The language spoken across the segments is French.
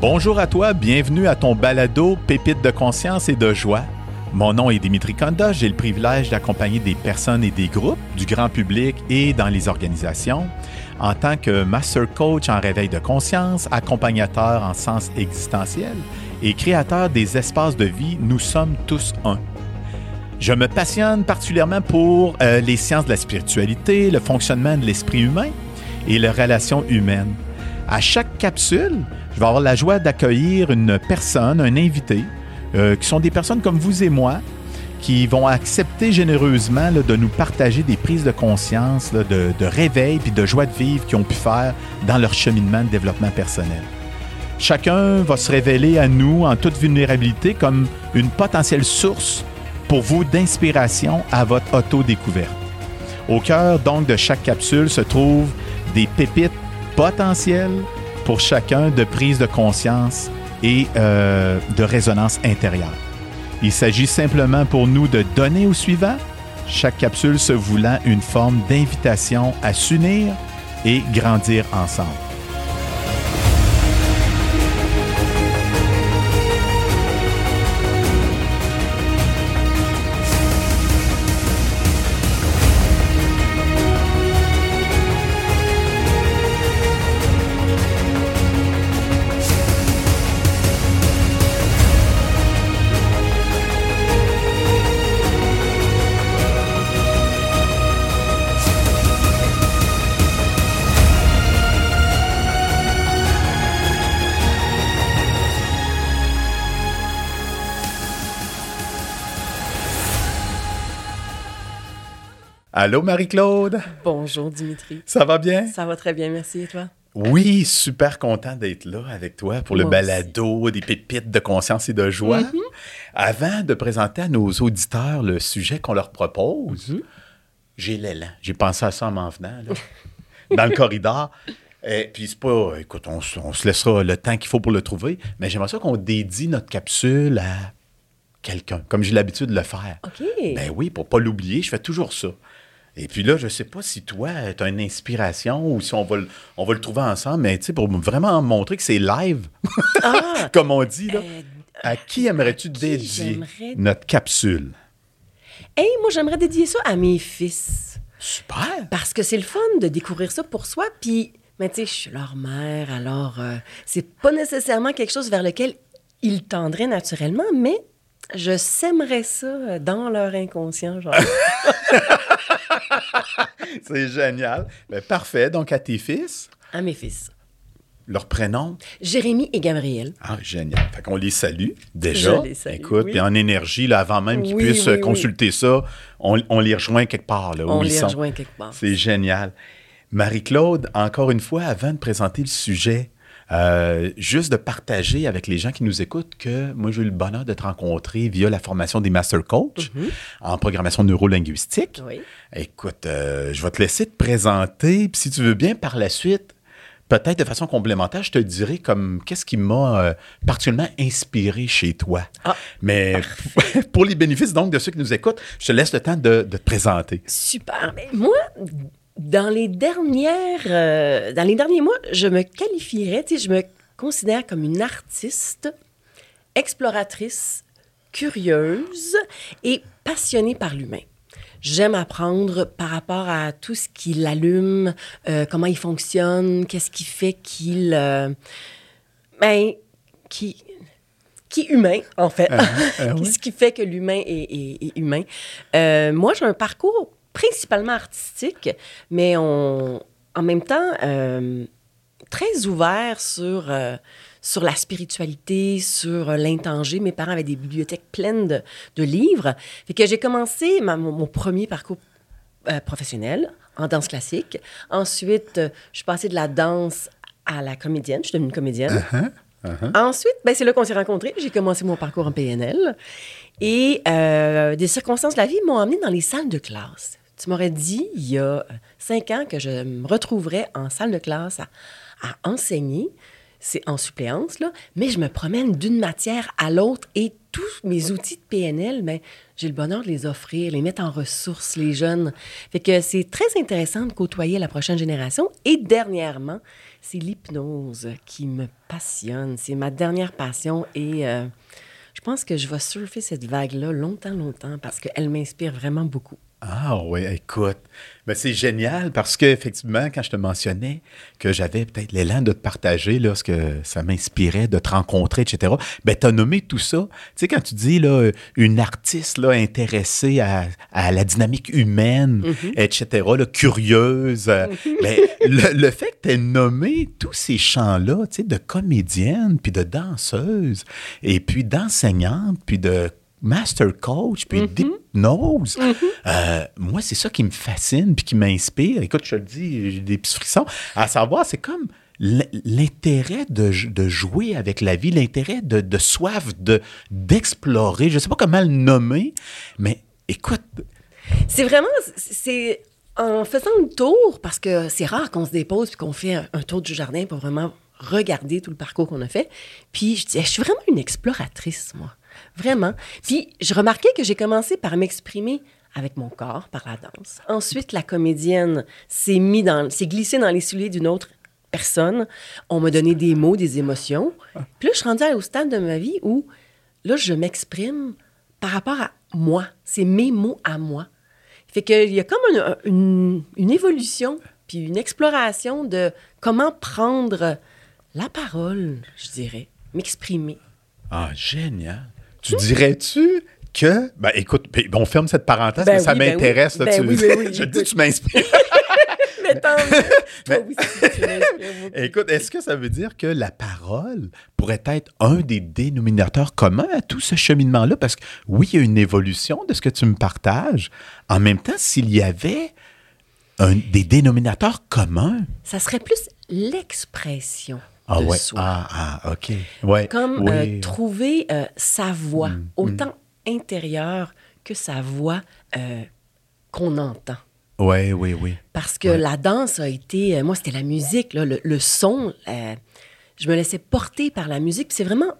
Bonjour à toi, bienvenue à ton balado Pépite de conscience et de joie. Mon nom est Dimitri Konda, j'ai le privilège d'accompagner des personnes et des groupes, du grand public et dans les organisations, en tant que master coach en réveil de conscience, accompagnateur en sens existentiel et créateur des espaces de vie Nous sommes tous un. Je me passionne particulièrement pour euh, les sciences de la spiritualité, le fonctionnement de l'esprit humain et les relations humaines. À chaque capsule, je vais avoir la joie d'accueillir une personne, un invité, euh, qui sont des personnes comme vous et moi, qui vont accepter généreusement de nous partager des prises de conscience, de, de réveil puis de joie de vivre qu'ils ont pu faire dans leur cheminement de développement personnel. Chacun va se révéler à nous en toute vulnérabilité comme une potentielle source pour vous d'inspiration à votre auto-découverte. Au cœur donc de chaque capsule se trouvent des pépites potentielles pour chacun de prise de conscience et euh, de résonance intérieure. Il s'agit simplement pour nous de donner au suivant, chaque capsule se voulant une forme d'invitation à s'unir et grandir ensemble. Allô Marie-Claude? Bonjour Dimitri. Ça va bien? Ça va très bien, merci. Et toi? Oui, super content d'être là avec toi pour le Moi balado des pépites de conscience et de joie. Mhm. Avant de présenter à nos auditeurs le sujet qu'on leur propose, Mhm. j'ai l'élan. J'ai pensé à ça en m'en venant, là, dans le corridor. Et puis c'est pas, écoute, on, se- on se laissera le temps qu'il faut pour le trouver, mais j'aimerais ça qu'on dédie notre capsule à quelqu'un, comme j'ai l'habitude de le faire. OK. Ben oui, pour pas l'oublier, je fais toujours ça. Et puis là, je sais pas si toi, tu as une inspiration ou si on va, le- on va le trouver ensemble, mais tu sais, pour vraiment montrer que c'est live, Ah! comme on dit, là, Euh, à qui aimerais-tu dédier notre capsule? hey, moi, j'aimerais dédier ça à mes fils. Super! Parce que c'est le fun de découvrir ça pour soi. Puis, mais tu sais, je suis leur mère, alors euh, c'est pas nécessairement quelque chose vers lequel ils tendraient naturellement, mais je sèmerais ça dans leur inconscient, genre. C'est génial. Ben, parfait. Donc, à tes fils, à mes fils. leur prénom? Jérémy et Gabriel. Ah, génial. Fait qu'on les salue déjà. Je les salue, Écoute, oui. puis en énergie, là, avant même qu'ils Oui, puissent oui, consulter ça, on, on les rejoint quelque part, là, où On ils les sont. rejoint quelque part. C'est génial. Marie-Claude, encore une fois, avant de présenter le sujet, euh, juste de partager avec les gens qui nous écoutent que moi, j'ai eu le bonheur de te rencontrer via la formation des Master Coach en programmation neurolinguistique. Oui. Écoute, euh, je vais te laisser te présenter, puis si tu veux bien, par la suite, peut-être de façon complémentaire, je te dirai comme qu'est-ce qui m'a euh, particulièrement inspiré chez toi. Ah, Mais pour les bénéfices donc de ceux qui nous écoutent, je te laisse le temps de, de te présenter. Super. Mais moi, dans les dernières, euh, dans les derniers mois, je me qualifierais, tu sais, je me considère comme une artiste, exploratrice, curieuse et passionnée par l'humain. J'aime apprendre par rapport à tout ce qui l'allume, euh, comment il fonctionne, qu'est-ce qui fait qu'il, euh, ben, qui, qui est humain, en fait. euh, oui. Ce qui fait que l'humain est, est- est humain. Euh, moi, j'ai un parcours principalement artistique, mais on, en même temps euh, très ouvert sur, euh, sur la spiritualité, sur l'intangible. Mes parents avaient des bibliothèques pleines de, de livres. Fait que j'ai commencé ma- mon, mon premier parcours euh, professionnel en danse classique. Ensuite, je suis passée de la danse à la comédienne. Je suis devenue comédienne. Ensuite, ben, c'est là qu'on s'est rencontrés. J'ai commencé mon parcours en PNL. Et euh, des circonstances de la vie m'ont amené dans les salles de classe. Tu m'aurais dit il y a cinq ans que je me retrouverais en salle de classe à, enseigner. c'est en suppléance, là, mais je me promène d'une matière à l'autre et tous mes outils de PNL, ben, j'ai le bonheur de les offrir, les mettre en ressources, les jeunes. Fait que c'est très intéressant de côtoyer la prochaine génération. Et dernièrement, c'est l'hypnose qui me passionne. C'est ma dernière passion et euh, je pense que je vais surfer cette vague-là longtemps, longtemps parce qu'elle m'inspire vraiment beaucoup. Ah oui, écoute, ben, c'est génial parce que effectivement, quand je te mentionnais que j'avais peut-être l'élan de te partager lorsque ça m'inspirait de te rencontrer, etc. Ben, tu as nommé tout ça. Tu sais, quand tu dis là, une artiste là, intéressée à, la dynamique humaine, mm-hmm. etc., là, curieuse, ben, le, fait que tu aies nommé tous ces champs-là, tu sais, de comédienne, puis de danseuse, et puis d'enseignante, puis de master coach, puis Mm-hmm. Euh, moi, c'est ça qui me fascine, puis qui m'inspire. Écoute, je te le dis, j'ai des petits frissons. À savoir, c'est comme l'intérêt de, de, jouer avec la vie, l'intérêt de, de, soif de, d'explorer. Je ne sais pas comment le nommer, mais écoute. C'est vraiment, c'est en faisant le tour, parce que c'est rare qu'on se dépose puis qu'on fait un, un tour du jardin pour vraiment regarder tout le parcours qu'on a fait. Puis je dis, je suis vraiment une exploratrice, moi. Vraiment. Puis je remarquais que j'ai commencé par m'exprimer avec mon corps, par la danse. Ensuite, la comédienne s'est mis dans, s'est glissée dans les souliers d'une autre personne. On m'a donné des mots, des émotions. Puis là, je suis rendue au stade de ma vie où, là, je m'exprime par rapport à moi. C'est mes mots à moi. Fait qu'il y a comme une, une, évolution, puis une exploration de comment prendre la parole, je dirais, m'exprimer. Ah, génial. Tu dirais-tu que. Ben, écoute, ben, on ferme cette parenthèse, ben mais ça ben m'intéresse. Ben oui, oui, je dis, tu m'inspires. mais tant mais, Écoute, est-ce que ça veut dire que la parole pourrait être un des dénominateurs communs à tout ce cheminement-là? Parce que oui, il y a une évolution de ce que tu me partages. En même temps, s'il y avait un, des dénominateurs communs. Ça serait plus l'expression. Ah de ouais. soi. Ah, ah, OK. Ouais. Comme oui. euh, trouver euh, sa voix, Mm, autant intérieure que sa voix euh, qu'on entend. Oui, oui, oui. Parce que Ouais. la danse a été, moi c'était la musique, là, le, le son, je me laissais porter par la musique. C'est vraiment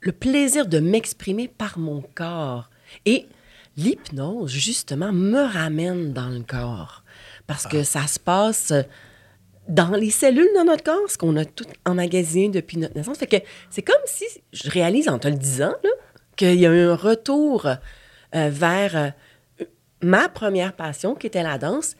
le plaisir de m'exprimer par mon corps. Et l'hypnose, justement, me ramène dans le corps. Parce Ah. que ça se passe dans les cellules de notre corps, ce qu'on a tout emmagasiné depuis notre naissance. Fait que c'est comme si, je réalise en te le disant, qu'il y a eu un retour euh, vers euh, ma première passion, qui était la danse,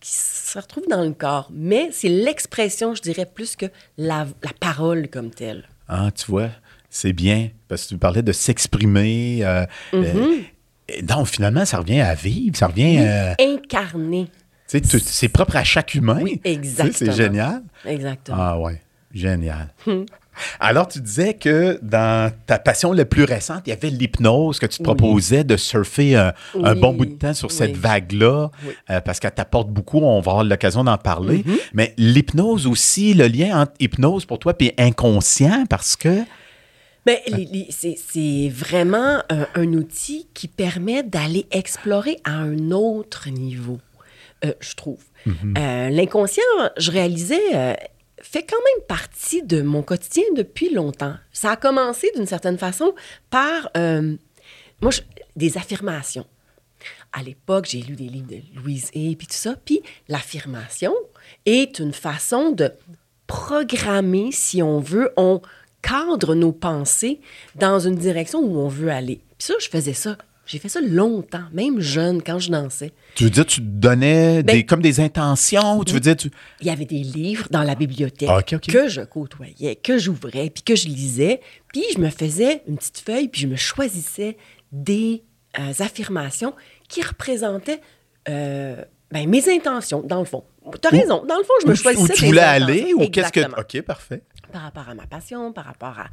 qui se retrouve dans le corps. Mais c'est l'expression, je dirais, plus que la, la parole comme telle. Ah, tu vois, c'est bien. Parce que tu parlais de s'exprimer. euh, euh, et donc, finalement, ça revient à vivre. Ça revient. euh, Incarner. C'est propre à chaque humain. Oui, exactement. C'est génial. Exactement. Ah, ouais. Génial. Alors, tu disais que dans ta passion la plus récente, il y avait l'hypnose, que tu te proposais de surfer un, bon bout de temps sur cette vague-là, euh, parce qu'elle t'apporte beaucoup. On va avoir l'occasion d'en parler. Mm-hmm. Mais l'hypnose aussi, le lien entre hypnose pour toi et inconscient, parce que. Les- c'est c'est vraiment un, un outil qui permet d'aller explorer à un autre niveau, euh, je trouve. Euh, L'inconscient, je réalisais, euh, fait quand même partie de mon quotidien depuis longtemps. Ça a commencé d'une certaine façon par, moi, je- des affirmations. À l'époque, j'ai lu des livres de Louise Hay, puis tout ça. Puis l'affirmation est une façon de programmer, si on veut, on cadre nos pensées dans une direction où on veut aller. Puis ça, je faisais ça. J'ai fait ça longtemps, même jeune, quand je dansais. Tu veux dire, tu donnais Ben- des, comme des intentions, tu veux dire, tu... Il y avait des livres dans la bibliothèque Ah, que je côtoyais, que j'ouvrais, puis que je lisais. Puis je me faisais une petite feuille, puis je me choisissais des euh, affirmations qui représentaient euh, ben, mes intentions, dans le fond. Tu as Où- raison. Dans le fond, je me choisissais où tu voulais aller ou qu'est-ce que... Exactement OK, parfait. Par rapport à ma passion, par rapport à,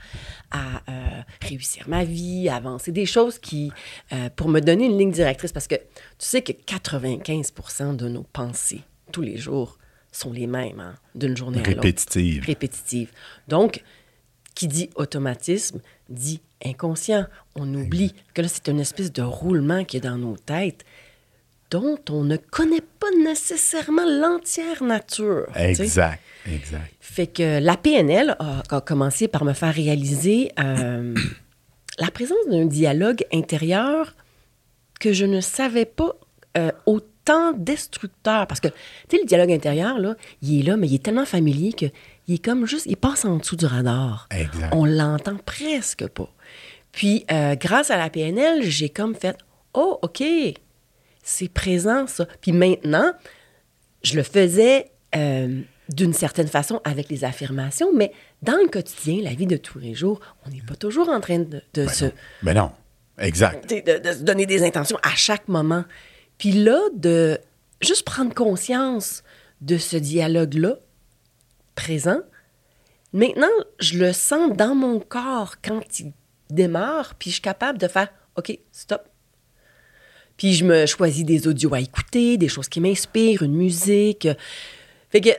à, euh, réussir ma vie, avancer, des choses qui, euh, pour me donner une ligne directrice, parce que tu sais que 95 de nos pensées tous les jours sont les mêmes, hein, d'une journée à l'autre. Répétitive. Répétitive. Donc, qui dit automatisme dit inconscient. On oublie que là, c'est une espèce de roulement qui est dans nos têtes. Dont on ne connaît pas nécessairement l'entière nature. Exact, exact. Fait que la PNL a, a commencé par me faire réaliser euh, la présence d'un dialogue intérieur que je ne savais pas euh, autant destructeur. Parce que, tu sais, le dialogue intérieur, là, il est là, mais il est tellement familier que il est comme juste, il passe en dessous du radar. Exact. On l'entend presque pas. Puis, euh, grâce à la PNL, j'ai comme fait, oh, OK, c'est présent, ça. Puis maintenant, je le faisais euh, d'une certaine façon avec les affirmations, mais dans le quotidien, la vie de tous les jours, on n'est pas toujours en train de, de se, Ben non, exact. de, de se donner des intentions à chaque moment. Puis là, de juste prendre conscience de ce dialogue-là, présent, maintenant, je le sens dans mon corps quand il démarre, puis je suis capable de faire OK, stop. Puis je me choisis des audios à écouter, des choses qui m'inspirent, une musique. Fait que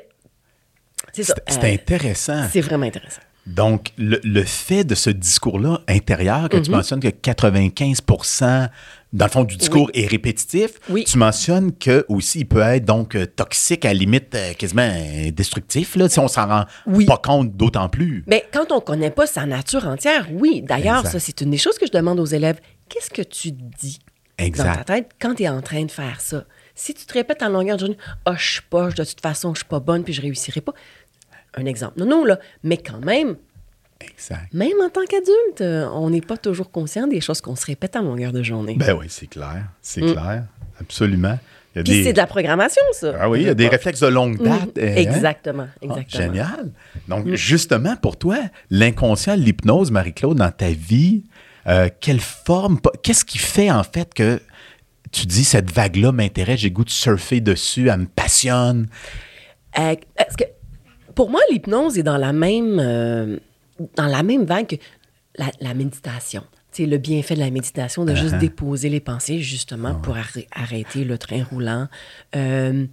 c'est ça. C'est Euh, intéressant. c'est vraiment intéressant. Donc, le, le fait de ce discours-là intérieur, que tu Mhm. mentionnes que 95% dans le fond, du discours est répétitif, Oui. tu mentionnes que aussi il peut être donc euh, toxique, à la limite euh, quasiment destructif, là, si on s'en rend Oui. pas compte d'autant plus. Mais quand on ne connaît pas sa nature entière, oui. D'ailleurs, ça, c'est une des choses que je demande aux élèves. Qu'est-ce que tu dis? Dans ta Exact. tête quand tu es en train de faire ça? Si tu te répètes en longueur de journée, « Ah, je suis pas, de toute façon, je suis pas bonne, puis je réussirai pas. » Un exemple. Non, non, là. Mais quand même, Exact. même en tant qu'adulte, euh, on n'est pas toujours conscient des choses qu'on se répète en longueur de journée. Ben oui, c'est clair. C'est Mm. clair. Absolument. Il y a puis des- c'est de la programmation, ça. Ah oui, il y a des réflexes de longue Mhm. date. hein? Exactement, Ah, exactement. génial. Donc, justement, pour toi, l'inconscient, l'hypnose, Marie-Claude, dans ta vie, euh, quelle forme, qu'est-ce qui fait en fait que tu dis cette vague-là m'intéresse, j'ai goût de surfer dessus, elle me passionne? Euh, que pour moi, l'hypnose est dans la même, euh, dans la même vague que la, la méditation. C'est le bienfait de la méditation, de juste déposer les pensées, justement, pour arrê- arrêter le train roulant. Euh,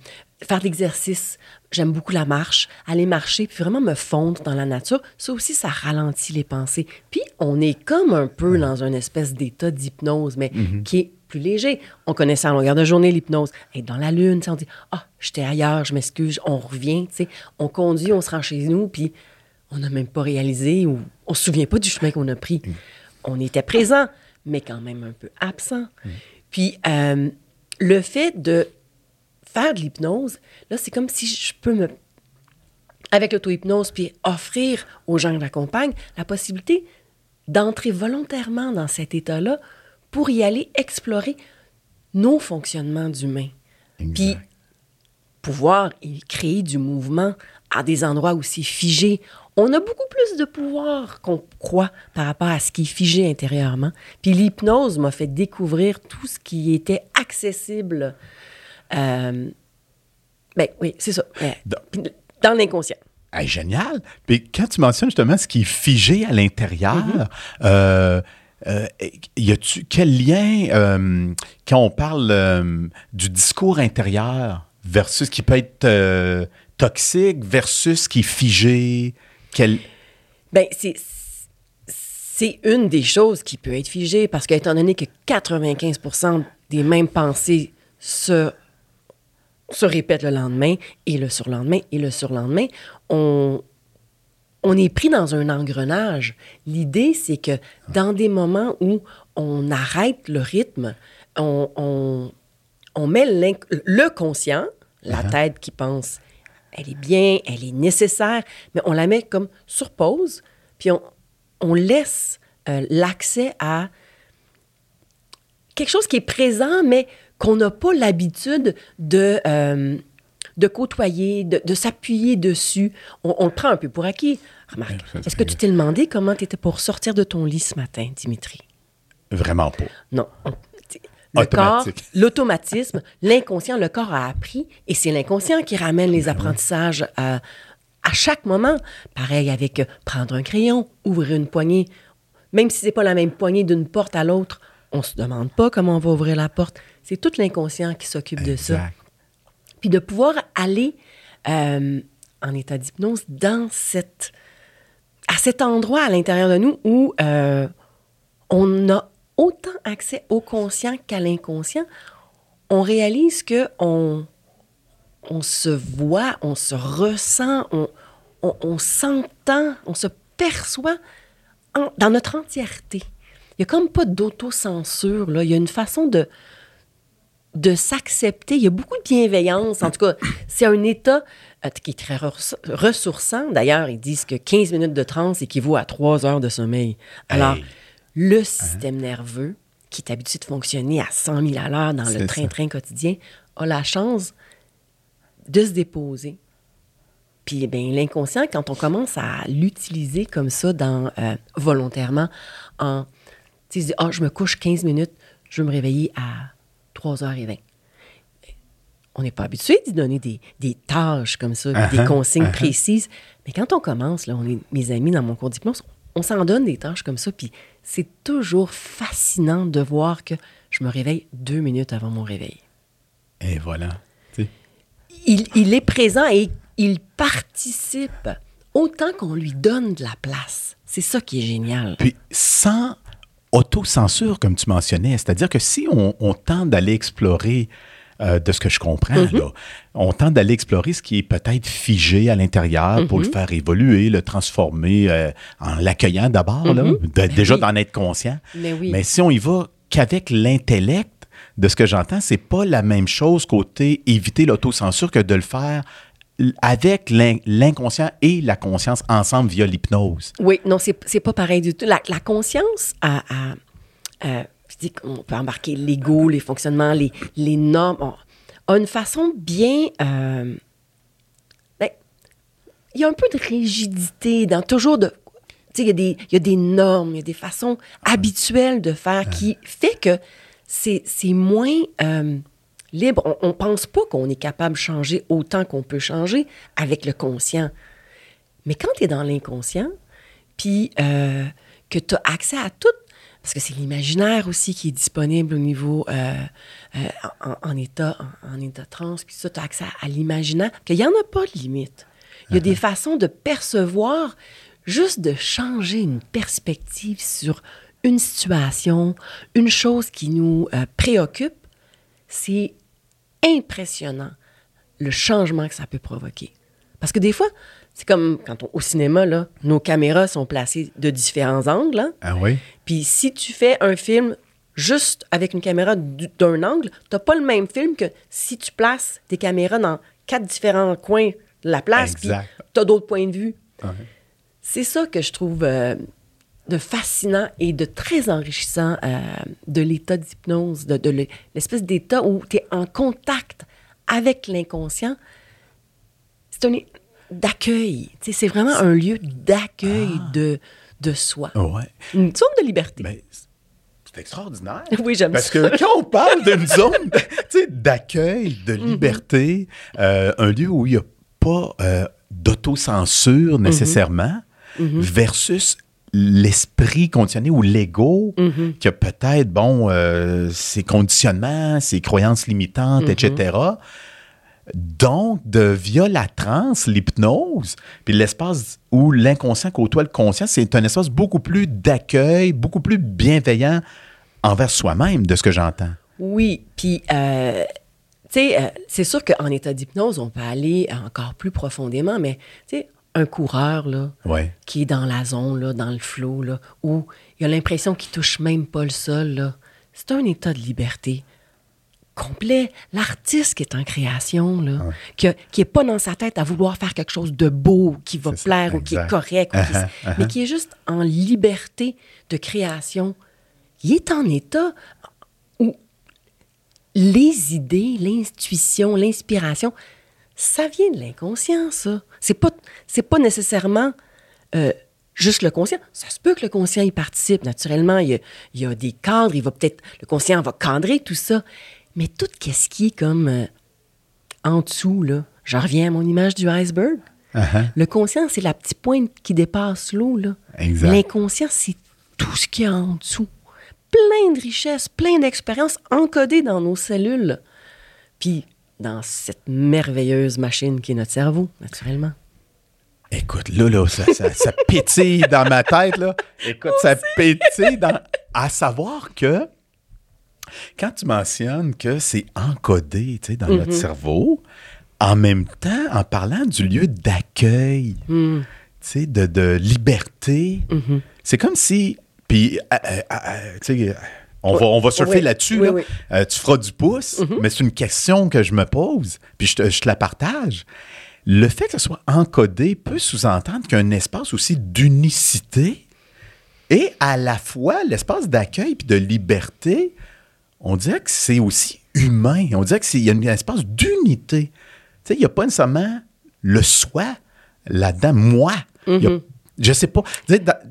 faire de l'exercice. J'aime beaucoup la marche. Aller marcher, puis vraiment me fondre dans la nature. Ça aussi, ça ralentit les pensées. Puis, on est comme un peu dans une espèce d'état d'hypnose, mais qui est plus léger. On connaît ça en longueur de journée, l'hypnose. Être dans la lune, on dit « Ah, j'étais ailleurs, je m'excuse, on revient. » tu sais. On conduit, on se rend chez nous, puis on n'a même pas réalisé ou on se souvient pas du chemin qu'on a pris. On était présent, mais quand même un peu absent. Puis euh, le fait de faire de l'hypnose, là, c'est comme si je peux me... Avec l'auto-hypnose, puis offrir aux gens que j'accompagne la possibilité d'entrer volontairement dans cet état-là pour y aller explorer nos fonctionnements d'humains. Puis pouvoir y créer du mouvement à des endroits aussi figés. On a beaucoup plus de pouvoir qu'on croit par rapport à ce qui est figé intérieurement. Puis l'hypnose m'a fait découvrir tout ce qui était accessible. Euh, ben oui, c'est ça. Dans- l'inconscient. Hey, génial. Puis quand tu mentionnes justement ce qui est figé à l'intérieur, Mm-hmm. euh, euh, y a-tu quel lien euh, quand on parle du discours intérieur versus qui peut être toxique versus qui est figé? Quel... Ben, c'est, c'est une des choses qui peut être figée parce qu'étant donné que 95% des mêmes pensées se, se répètent le lendemain et le surlendemain et le surlendemain, on, on est pris dans un engrenage. L'idée, c'est que dans des moments où on arrête le rythme, on, on, on met le conscient, la tête qui pense, elle est bien, elle est nécessaire, mais on la met comme sur pause, puis on, on laisse euh, l'accès à quelque chose qui est présent, mais qu'on n'a pas l'habitude de, euh, de côtoyer, de, de s'appuyer dessus. On, on le prend un peu pour acquis. Remarque, est-ce que tu t'es demandé comment tu étais pour sortir de ton lit ce matin, Dimitri? Vraiment pas. Non. Le corps, l'automatisme, l'inconscient, le corps a appris et c'est l'inconscient qui ramène les apprentissages à, à chaque moment. Pareil avec euh, prendre un crayon, ouvrir une poignée. Même si c'est pas la même poignée d'une porte à l'autre, on se demande pas comment on va ouvrir la porte. C'est tout l'inconscient qui s'occupe de ça. Puis de pouvoir aller euh, en état d'hypnose dans cette, à cet endroit à l'intérieur de nous où euh, on a autant accès au conscient qu'à l'inconscient. on réalise que on, on se voit, on se ressent, on, on, on s'entend, on se perçoit en- dans notre entièreté. Il n'y a comme pas d'autocensure, là. Il y a une façon de, de s'accepter. Il y a beaucoup de bienveillance. En tout cas, c'est un état euh, qui est très res- ressourçant. D'ailleurs, ils disent que 15 minutes de transe équivaut à 3 heures de sommeil. Alors, Hey. le système nerveux, qui est habitué de fonctionner à 100 000 à l'heure dans le train-train quotidien, a la chance de se déposer. Puis ben, l'inconscient, quand on commence à l'utiliser comme ça dans, euh, volontairement, en, tu sais, ah, je me couche 15 minutes, je vais me réveiller à 3h20. On n'est pas habitué d'y donner des, des tâches comme ça, des Uh-huh, consignes uh-huh. précises. Mais quand on commence, là, on est, mes amis dans mon cours d'hypnose, on s'en donne des tâches comme ça, puis c'est toujours fascinant de voir que je me réveille deux minutes avant mon réveil Et voilà. Il, il est présent et il participe autant qu'on lui donne de la place. C'est ça qui est génial. Puis sans autocensure, comme tu mentionnais, c'est-à-dire que si on, on tente d'aller explorer, euh, de ce que je comprends, Mm-hmm. là, on tente d'aller explorer ce qui est peut-être figé à l'intérieur pour le Mm-hmm. faire évoluer, le transformer euh, en l'accueillant d'abord, là, de- déjà oui. d'en être conscient. Mais oui. Mais si on y va qu'avec l'intellect, de ce que j'entends, c'est pas la même chose côté éviter l'autocensure que de le faire avec l'in- l'inconscient et la conscience ensemble via l'hypnose. Oui, non, c'est pas pareil du tout. La, la conscience a, a- a- je dis qu'on peut embarquer l'ego, les fonctionnements, les, les normes, on- a une façon bien... euh, ben, il y a un peu de rigidité dans toujours de... Tu sais, il y, a des- il y a des normes, il y a des façons habituelles de faire qui fait que c'est c'est moins euh, libre. On ne pense pas qu'on est capable de changer autant qu'on peut changer avec le conscient. Mais quand tu es dans l'inconscient, puis euh, que tu as accès à tout, parce que c'est l'imaginaire aussi qui est disponible au niveau euh, euh, en, en état, en, en état trans, puis ça, tu as accès à, à l'imaginaire, qu'il n'y en a pas de limite. Il y a des façons de percevoir, juste de changer une perspective sur une situation, une chose qui nous préoccupe. C'est impressionnant le changement que ça peut provoquer. Parce que des fois, c'est comme quand on, au cinéma, là, nos caméras sont placées de différents angles. hein. Ah oui? Puis si tu fais un film juste avec une caméra du- d'un angle, tu pas le même film que si tu places des caméras dans quatre différents coins de la place, puis Exact. tu as d'autres points de vue. Ouais. C'est ça que je trouve euh, de fascinant et de très enrichissant euh, de l'état d'hypnose, de, de l'e- l'espèce d'état où tu es en contact avec l'inconscient. C'est un d'accueil. C'est vraiment un lieu d'accueil de, de soi. Ouais. Une zone de liberté. Ben, c'est extraordinaire. Oui, j'aime Parce ça. que quand on parle d'une zone d'accueil, de liberté, euh, un lieu où il n'y a pas euh, d'autocensure nécessairement, versus l'esprit conditionné ou l'ego qui a peut-être, bon, euh, ses conditionnements, ses croyances limitantes, etc. Donc, de via la transe, l'hypnose, puis l'espace où l'inconscient côtoie le conscient, c'est un espace beaucoup plus d'accueil, beaucoup plus bienveillant envers soi-même, de ce que j'entends. Oui, puis, euh, tu sais, euh, c'est sûr qu'en état d'hypnose, on peut aller encore plus profondément, mais, tu sais, un coureur, là, Ouais. qui est dans la zone, là, dans le flot, là, où il a l'impression qu'il touche même pas le sol, c'est un état de liberté complet. L'artiste qui est en création, là, qui, a- qui est pas dans sa tête à vouloir faire quelque chose de beau, qui va ça, plaire ou qui est correct, ou qui s- Uh-huh, uh-huh. mais qui est juste en liberté de création. Il est en état où les idées, l'intuition, l'inspiration, ça vient de l'inconscient, ça. C'est pas, c'est pas nécessairement euh, juste le conscient. Ça se peut que le conscient y participe. Naturellement, il y a, il y a des cadres, il va peut-être, le conscient va cadrer tout ça. Mais tout ce qui est comme euh, en dessous, là, je reviens à mon image du iceberg. Uh-huh. Le conscient, c'est la petite pointe qui dépasse l'eau, là. Exact. L'inconscient, c'est tout ce qu'il y a en dessous. Plein de richesses, plein d'expériences encodées dans nos cellules. Puis dans cette merveilleuse machine qui est notre cerveau, naturellement. Écoute, là, là, ça, ça, ça pétille dans ma tête, là. Écoute, ça pétille dans... À savoir que Quand tu mentionnes que c'est encodé tu sais, dans notre Mhm. cerveau, en même temps, en parlant du lieu d'accueil, Hmm. tu sais, de, de liberté, Mhm. c'est comme si. Puis, euh, euh, euh, tu sais, on, va, on va surfer Oui, là-dessus. oui, là. oui. Euh, tu feras du pouce, mais c'est une question que je me pose, puis je te, je te la partage. Le fait que ce soit encodé peut sous-entendre qu'il y a un espace aussi d'unicité et à la fois l'espace d'accueil puis de liberté. On dirait que c'est aussi humain. On dirait qu'il y a un espace d'unité. Tu sais, il n'y a pas nécessairement le soi là-dedans, moi. Il a- je sais pas.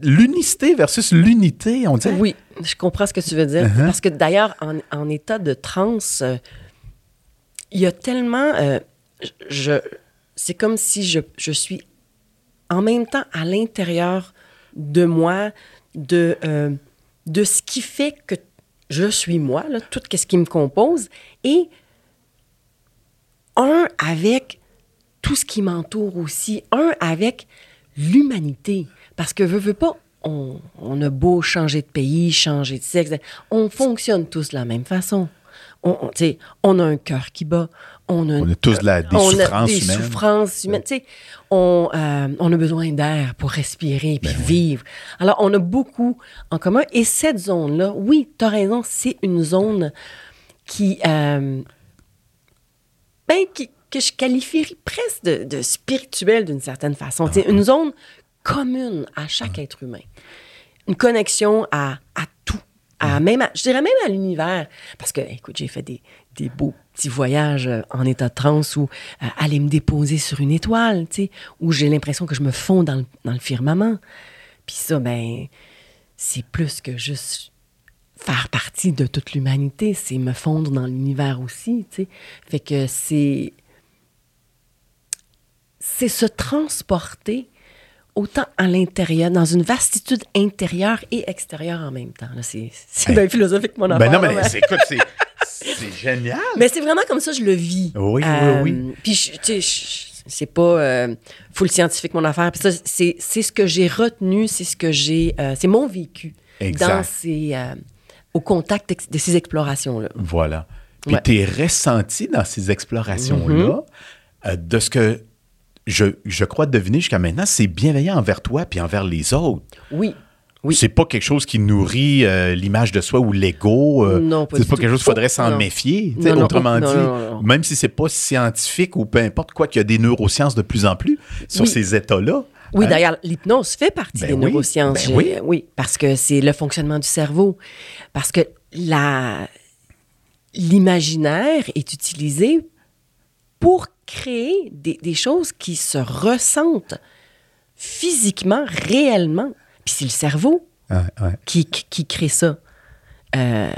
L'unicité versus l'unité, on dirait. Oui, je comprends ce que tu veux dire. Uh-huh. Parce que d'ailleurs, en, en état de transe, euh, il y a tellement. euh, je, c'est comme si je, je suis en même temps à l'intérieur de moi, de, euh, de ce qui fait que je suis moi, là, tout ce qui me compose, et un avec tout ce qui m'entoure aussi, un avec l'humanité. Parce que, veux, veux pas, on, on a beau changer de pays, changer de sexe, on fonctionne tous de la même façon. On, on, on a un cœur qui bat, on a, On a tous de la- des souffrances des humaines. souffrances humaines. Tu sais, on, euh, on a besoin d'air pour respirer Ben puis vivre. Alors, on a beaucoup en commun. Et cette zone-là, oui, tu as raison, c'est une zone qui, euh, ben, qui- que je qualifierais presque de, de spirituelle d'une certaine façon. Ah, C'est une zone commune à chaque être humain. Une connexion à, à tout. À même à- je dirais même à l'univers. Parce que, écoute, j'ai fait des, des beaux petits voyages euh, en état de transe où euh, aller me déposer sur une étoile, tu sais, où j'ai l'impression que je me fonds dans le, dans le firmament. Puis ça, ben, c'est plus que juste faire partie de toute l'humanité, c'est me fondre dans l'univers aussi, tu sais. Fait que c'est c'est se transporter autant à l'intérieur, dans une vastitude intérieure et extérieure en même temps. C'est c'est bien philosophique, mon affaire. Ben non, mais là, mais- c'est, écoute, c'est, c'est génial. mais c'est vraiment comme ça que je le vis. Oui, oui, Euh, oui. Puis, tu sais, c'est pas euh, full scientifique, mon affaire. Puis ça, c'est ce que j'ai retenu, c'est ce que j'ai... euh, c'est mon vécu Exact. dans ces... euh, au contact de ces explorations-là. Voilà. Puis Ouais. tes ressentis dans ces explorations-là, euh, de ce que je, je crois deviner jusqu'à maintenant, c'est bienveillant envers toi puis envers les autres. Oui. Oui. C'est pas quelque chose qui nourrit euh, l'image de soi ou l'ego. euh, Non, pas C'est pas tout. quelque chose qu'il faudrait s'en méfier. Non, autrement non, dit, non, même si c'est pas scientifique ou peu importe quoi, qu'il y a des neurosciences de plus en plus sur Oui. ces états-là. Oui, hein. d'ailleurs, l'hypnose fait partie Ben des oui, neurosciences. ben oui. oui, parce que c'est le fonctionnement du cerveau. Parce que la l'imaginaire est utilisé pour créer des, des choses qui se ressentent physiquement, réellement. Puis c'est le cerveau Ouais, ouais. qui, qui, crée ça. Euh,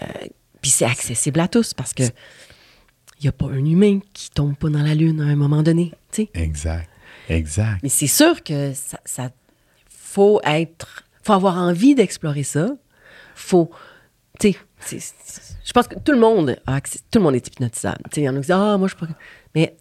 puis c'est accessible à tous parce que il n'y a pas un humain qui tombe pas dans la lune à un moment donné. tu sais. Exact. Exact. Mais c'est sûr que ça, ça faut être, faut avoir envie d'explorer ça. Faut, tu sais, je pense que tout le monde a accès- tout le monde est hypnotisable. Tu sais, il y en a qui disent ah moi je peux, mais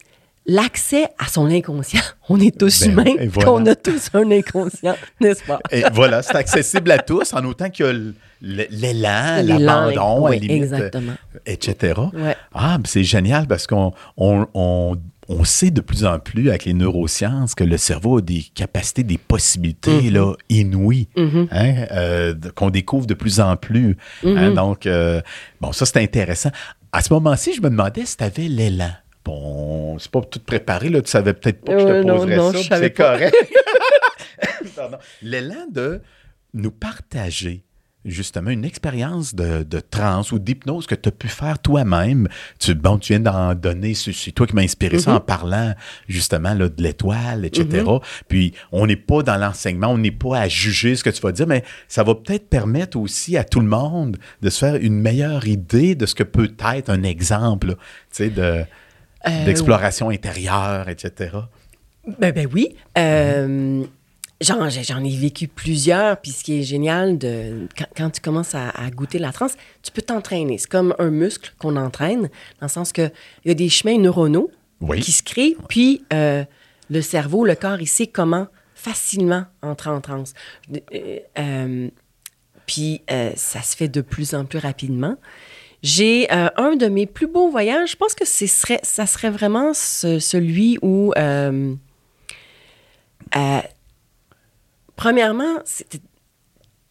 l'accès à son inconscient, on est tous Ben, humains, voilà. on a tous un inconscient, n'est-ce pas? Et voilà, c'est accessible à tous, en autant l- l'élan, l'abandon, oui, exactement. euh, etc. Ouais. Ah, ben c'est génial parce qu'on on, on- on sait de plus en plus avec les neurosciences que le cerveau a des capacités, des possibilités Mm-hmm. là, inouïes, hein, euh, qu'on découvre de plus en plus. Mm-hmm. hein. donc, euh, bon, ça, c'est intéressant. À ce moment-ci, je me demandais si tu avais l'élan. Bon, c'est pas tout préparé, là. Tu savais peut-être pas que je te non, poserais non, ça, c'est correct. L'élan de nous partager justement une expérience de, de transe ou d'hypnose que tu as pu faire toi-même. Tu, bon, tu viens d'en donner, c'est toi qui m'as inspiré ça en parlant justement là, de l'étoile, etc. Puis on n'est pas dans l'enseignement, on n'est pas à juger ce que tu vas dire, mais ça va peut-être permettre aussi à tout le monde de se faire une meilleure idée de ce que peut être un exemple tu sais, de, Euh, d'exploration intérieure, etc. Ben, ben oui. Euh, J'en, ai vécu plusieurs, puis ce qui est génial, de, quand, quand tu commences à, à goûter la transe, tu peux t'entraîner. C'est comme un muscle qu'on entraîne, dans le sens que il y a des chemins neuronaux Oui. qui se créent, puis euh, le cerveau, le corps, il sait comment facilement entrer en transe. Euh, puis ça se fait de plus en plus rapidement. J'ai euh, un de mes plus beaux voyages. Je pense que ce serait, ça serait vraiment ce- celui où, euh, euh, premièrement, c'était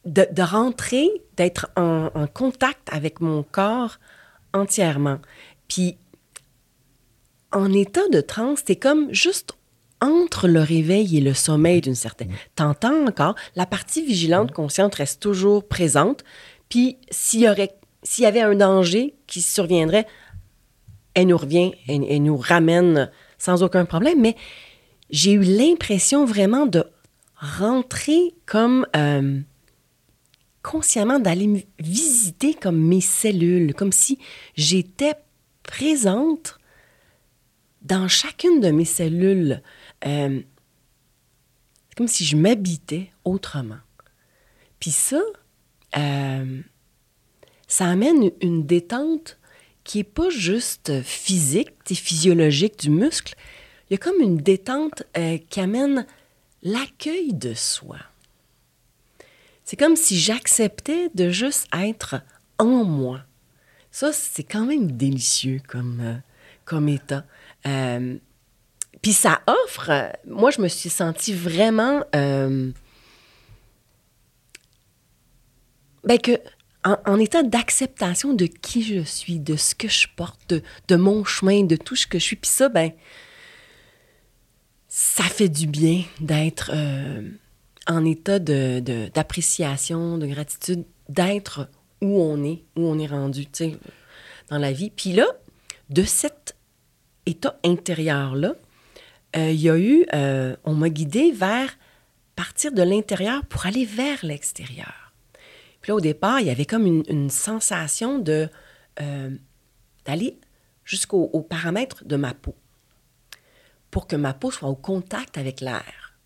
de, de rentrer, d'être en, en contact avec mon corps entièrement. Puis, en état de transe, t'es comme juste entre le réveil et le sommeil d'une certaine. T'entends encore, la partie vigilante consciente reste toujours présente. Puis, s'il y aurait, s'il y avait un danger qui surviendrait, elle nous revient, elle, nous ramène sans aucun problème. Mais j'ai eu l'impression vraiment de rentrer comme euh, consciemment d'aller visiter comme mes cellules, comme si j'étais présente dans chacune de mes cellules. Euh, comme si je m'habitais autrement. Puis ça, euh, ça amène une détente qui n'est pas juste physique, et physiologique du muscle. Il y a comme une détente euh, qui amène l'accueil de soi. C'est comme si j'acceptais de juste être en moi. Ça, c'est quand même délicieux comme, euh, comme état. Euh, Puis ça offre, moi, je me suis sentie vraiment... ben que, en, état d'acceptation de qui je suis, de ce que je porte, de, mon chemin, de tout ce que je suis. Puis ça, ben, ça fait du bien d'être euh, en état de- de- d'appréciation, de, gratitude, d'être où on est, où on est rendu, dans la vie. Puis là, de cet état intérieur-là, euh, il y a eu, euh, on m'a guidé vers partir de l'intérieur pour aller vers l'extérieur. Puis là, au départ, il y avait comme une, sensation de euh, d'aller jusqu'au au paramètre de ma peau pour que ma peau soit au contact avec l'air.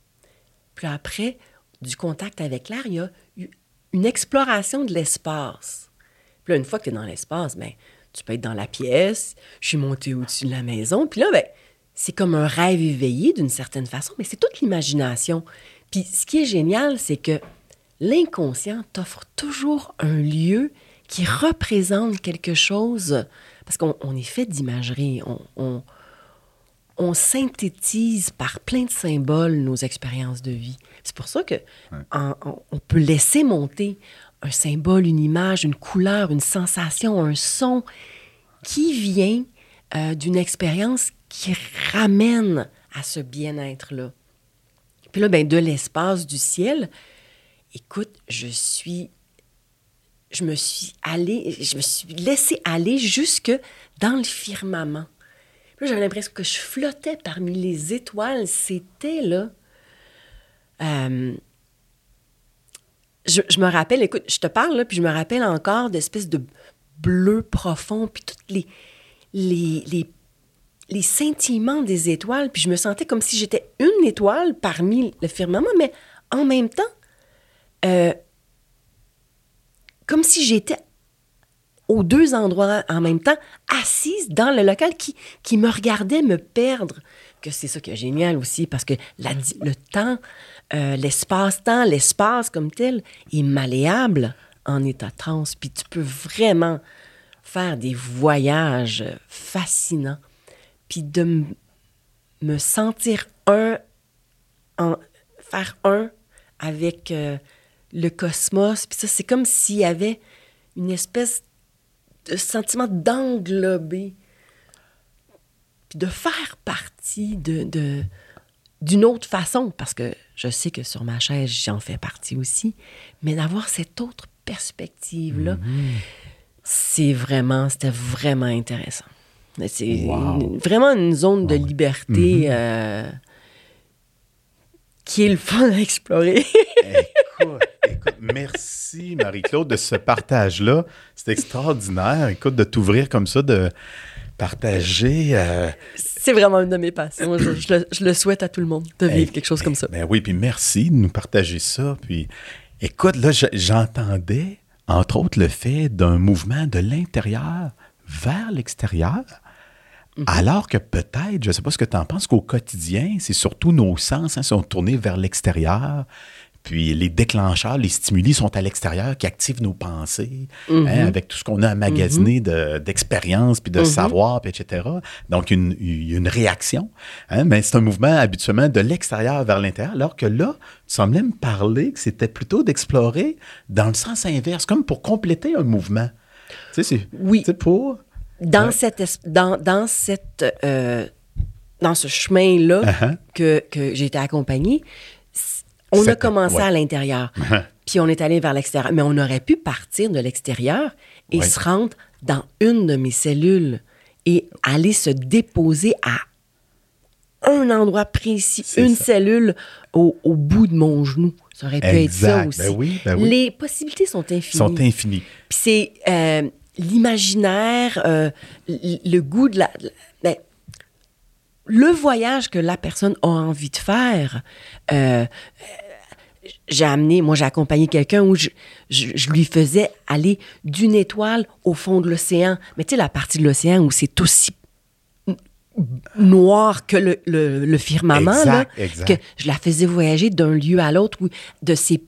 Puis après, du contact avec l'air, il y a eu une exploration de l'espace. Puis là, une fois que tu es dans l'espace, ben, tu peux être dans la pièce, je suis montée au-dessus de la maison, puis là, ben, c'est comme un rêve éveillé d'une certaine façon, mais c'est toute l'imagination. Puis ce qui est génial, c'est que l'inconscient t'offre toujours un lieu qui représente quelque chose, parce qu'on on est fait d'imagerie, on, on, on synthétise par plein de symboles nos expériences de vie. C'est pour ça que en- on peut laisser monter un symbole, une image, une couleur, une sensation, un son qui vient euh, d'une expérience qui ramène à ce bien-être-là. Puis là, ben, de l'espace, du ciel, écoute, je suis je me suis allée, je me suis laissée aller jusque dans le firmament. Puis j'avais l'impression que je flottais parmi les étoiles. C'était là. Euh, je, je me rappelle, écoute, je te parle là, puis je me rappelle encore d'espèces de bleu profond, puis toutes les, les, les, les scintillements des étoiles, puis je me sentais comme si j'étais une étoile parmi le firmament, mais en même temps, euh, comme si j'étais aux deux endroits en même temps, assise dans le local qui, qui me regardait me perdre. Que c'est ça qui est génial aussi, parce que la le temps, euh, l'espace-temps, l'espace comme tel est malléable en état trans. Puis tu peux vraiment faire des voyages fascinants. Puis de me sentir un, en, faire un avec euh, le cosmos. Puis ça, c'est comme s'il y avait une espèce de sentiment d'englober, puis de faire partie de, de- d'une autre façon, parce que je sais que sur ma chaise, j'en fais partie aussi, mais d'avoir cette autre perspective-là, c'est vraiment, c'était vraiment intéressant. C'est Wow. vraiment une zone de liberté euh, qui est le fun à explorer. Écoute, écoute, merci Marie-Claude de ce partage-là. C'est extraordinaire. Écoute, de t'ouvrir comme ça, de partager. euh, c'est vraiment une de mes passions. Je, je le, je le souhaite à tout le monde de vivre eh, quelque chose comme ça. Ben oui, puis merci de nous partager ça. Puis écoute, là, je- j'entendais, entre autres, le fait d'un mouvement de l'intérieur vers l'extérieur. Alors que peut-être, je ne sais pas ce que tu en penses, qu'au quotidien, c'est surtout nos sens hein, sont tournés vers l'extérieur. Puis les déclencheurs, les stimuli sont à l'extérieur qui activent nos pensées, Mhm. hein, avec tout ce qu'on a emmagasiné de- d'expérience, puis de Mhm. savoir, puis etc. Donc, une, réaction. hein, mais c'est un mouvement habituellement de l'extérieur vers l'intérieur, alors que là, tu semblais me parler que c'était plutôt d'explorer dans le sens inverse, comme pour compléter un mouvement. Tu sais, c'est Oui. tu sais, pour... Dans Ouais. cette dans, dans cette euh, dans ce chemin-là Uh-huh. que, que j'ai été accompagnée, on a commencé ouais. à l'intérieur. Puis on est allé vers l'extérieur. Mais on aurait pu partir de l'extérieur et Ouais. se rendre dans une de mes cellules et aller se déposer à un endroit précis, une ça. cellule au, au bout de mon genou. Ça aurait pu être ça Exact. aussi. Ben oui, ben oui. Les possibilités sont infinies. sont infinis. Puis c'est euh, l'imaginaire, euh, le goût de la, de la- ben, le voyage que la personne a envie de faire. euh, j'ai amené, moi j'ai accompagné quelqu'un où je, je- je lui faisais aller d'une étoile au fond de l'océan. Mais tu sais, la partie de l'océan où c'est aussi noir que le, le- le firmament, Exact, là, exact. que je la faisais voyager d'un lieu à l'autre, où de ces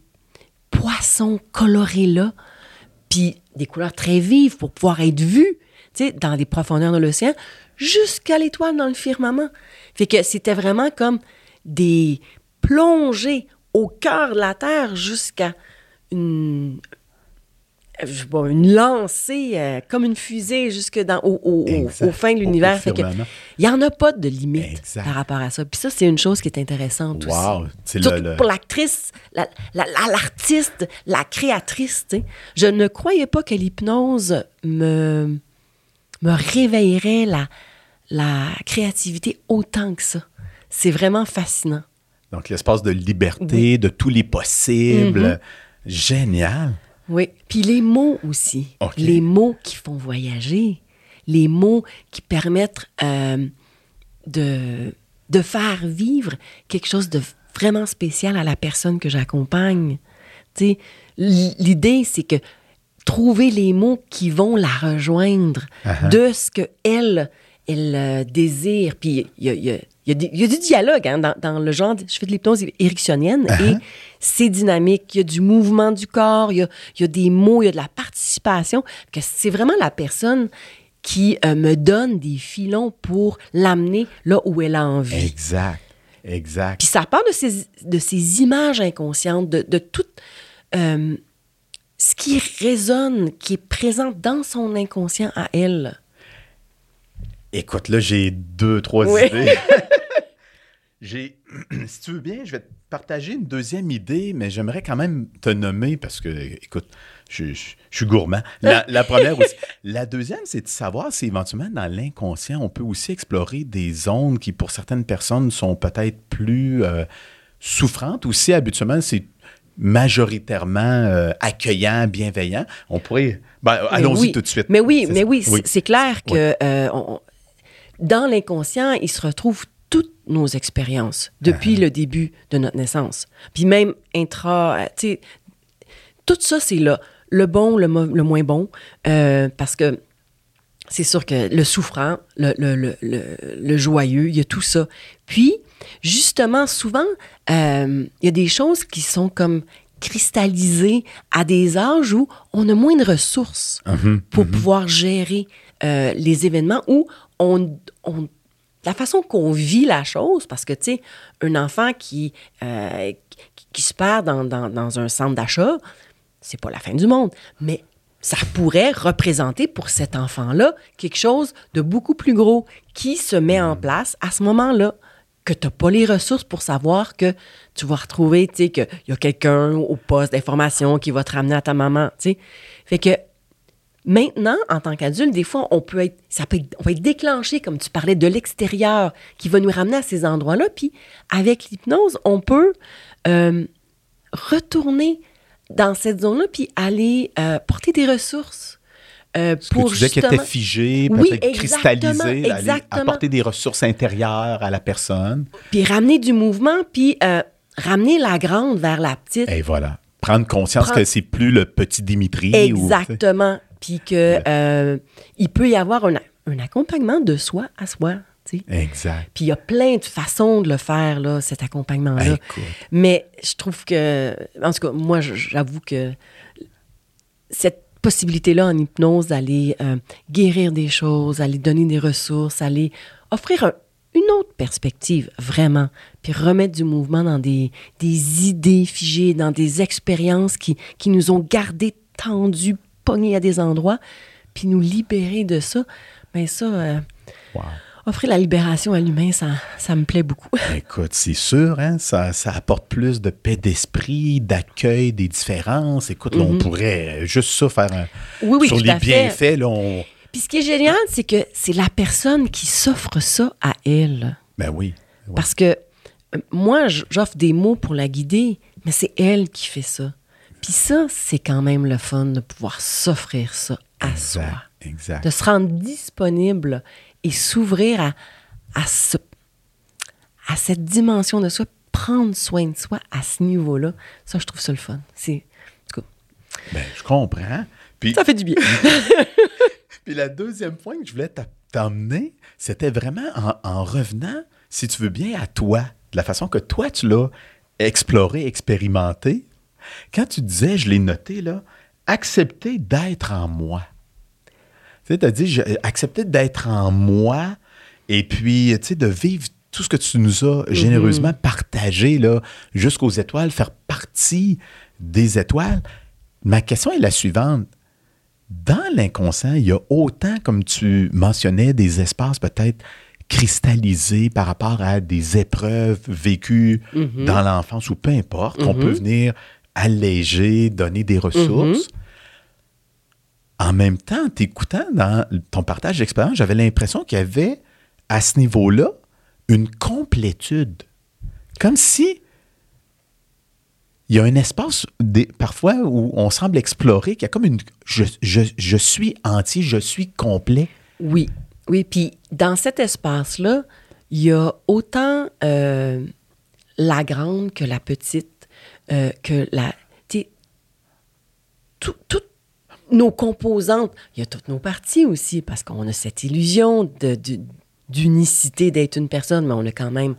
poissons colorés-là, puis des couleurs très vives pour pouvoir être vues, tu sais, dans les profondeurs de l'océan, jusqu'à l'étoile dans le firmament. Fait que c'était vraiment comme des plongées au cœur de la Terre jusqu'à une, une lancée, euh, comme une fusée jusque dans, au, au- au- au fin de l'univers. Fait que firmament. il n'y en a pas de limite Exact. par rapport à ça. Puis ça, c'est une chose qui est intéressante aussi. Wow, c'est Surtout le- le- pour l'actrice, la- la- la- l'artiste, la, créatrice. tu sais. Je ne croyais pas que l'hypnose me, me réveillerait la, la créativité autant que ça. C'est vraiment fascinant. Donc, l'espace de liberté, de tous les possibles. Mm-hmm. Génial. Oui. Puis les mots aussi. Les mots qui font voyager. Les mots qui permettent euh, de, de faire vivre quelque chose de vraiment spécial à la personne que j'accompagne. Tu sais, l- l'idée, c'est que trouver les mots qui vont la rejoindre Uh-huh. de ce qu'elle elle euh, désire. Puis il y a, il y a- il y a y du dialogue hein, dans, dans le genre. Je fais de l'hypnoseéricksonienne et c'est dynamique. Il y a du mouvement du corps, il y a, il y a des mots, il y a de la participation. Que c'est vraiment la personne qui euh, me donne des filons pour l'amener là où elle a envie. Exact. Exact. Puis ça part de ces, de ces images inconscientes, de, de tout euh, ce qui résonne, qui est présent dans son inconscient à elle. Écoute, là, j'ai deux, trois Oui. idées. j'ai, si tu veux bien, je vais te partager une deuxième idée, mais j'aimerais quand même te nommer parce que, écoute, je, je- je suis gourmand. La, la première aussi. La deuxième, c'est de savoir si éventuellement dans l'inconscient, on peut aussi explorer des zones qui, pour certaines personnes, sont peut-être plus euh, souffrantes. Aussi, habituellement, c'est majoritairement euh, accueillant, bienveillant. On pourrait... ben, allons-y oui. tout de suite. Mais oui, C'est mais ça. oui, c'est- clair que euh, on- dans l'inconscient, il se retrouve toutes nos expériences depuis Uh-huh. le début de notre naissance. Puis même intra, tu sais, tout ça, c'est là. Le bon, le, mo- le moins bon, euh, parce que c'est sûr que le souffrant, le, le- le- joyeux, il y a tout ça. Puis, justement, souvent, euh, il y a des choses qui sont comme cristallisées à des âges où on a moins de ressources Mhm, pour pouvoir gérer euh, les événements où on, on- la façon qu'on vit la chose, parce que, tu sais, un enfant qui, euh, qui, se perd dans un centre d'achat, c'est pas la fin du monde, mais ça pourrait représenter pour cet enfant-là quelque chose de beaucoup plus gros qui se met en place à ce moment-là, que tu n'as pas les ressources pour savoir que tu vas retrouver, tu sais, qu'il y a quelqu'un au poste d'information qui va te ramener à ta maman, tu sais. Fait que Maintenant, en tant qu'adulte, des fois, on peut être, ça peut être, on peut être déclenché, comme tu parlais, de l'extérieur, qui va nous ramener à ces endroits-là. Puis, avec l'hypnose, on peut euh, retourner dans cette zone-là, puis aller euh, porter des ressources. euh, Ce que pour tu disais justement- était figée, Oui, peut-être aller exactement. apporter des ressources intérieures à la personne. Puis ramener du mouvement, puis euh, ramener la grande vers la petite. Et voilà. Prendre conscience Prendre- que c'est plus le petit Dimitri. ou- Exactement. Puis que euh, il peut y avoir un, un accompagnement de soi à soi. Exact. Puis il y a plein de façons de le faire, là, cet accompagnement-là. Écoute. Mais je trouve que, en tout cas, moi, j'avoue que cette possibilité-là en hypnose d'aller euh, guérir des choses, aller donner des ressources, aller offrir un- une autre perspective, vraiment, puis remettre du mouvement dans des, des idées figées, dans des expériences qui, qui nous ont gardés tendus, pognés à des endroits, puis nous libérer de ça, bien ça, euh, Wow. offrir la libération à l'humain, ça, ça me plaît beaucoup. Écoute, c'est sûr, hein, ça, ça apporte plus de paix d'esprit, d'accueil des différences. Écoute, là, on pourrait euh, juste ça faire un... Mhm. Oui, oui, Sur les bienfaits, là, on... Puis ce qui est génial, c'est que c'est la personne qui s'offre ça à elle. Ben oui. Ouais. Parce que euh, moi, j'offre des mots pour la guider, mais c'est elle qui fait ça. Puis ça, c'est quand même le fun de pouvoir s'offrir ça à soi. Exact. De se rendre disponible et s'ouvrir à, à, ce- à cette dimension de soi, prendre soin de soi à ce niveau-là. Ça, je trouve ça le fun. C'est, Ben, je comprends. Puis, ça fait du bien. puis la deuxième point que je voulais t'emmener, c'était vraiment en, en revenant, si tu veux bien, à toi, de la façon que toi, tu l'as exploré, expérimenté. Quand tu disais, je l'ai noté, là, accepter d'être en moi. Tu sais, as dit, je- accepter d'être en moi et puis, tu sais, de vivre tout ce que tu nous as généreusement partagé, là, jusqu'aux étoiles, faire partie des étoiles. Ma question est la suivante. Dans l'inconscient, il y a autant, comme tu mentionnais, des espaces peut-être cristallisés par rapport à des épreuves vécues dans l'enfance ou peu importe, qu'on peut venir alléger, donner des ressources. En même temps, t'écoutant dans ton partage d'expérience, j'avais l'impression qu'il y avait à ce niveau-là une complétude. Comme si il y a un espace des- parfois où on semble explorer, qu'il y a comme une... Je, je- je suis entier, je suis complet. Oui, oui. Puis dans cet espace-là, il y a autant euh, la grande que la petite, euh, que la. tout- Toutes nos composantes. Il y a toutes nos parties aussi, parce qu'on a cette illusion d'unicité d'être une personne, mais on a quand même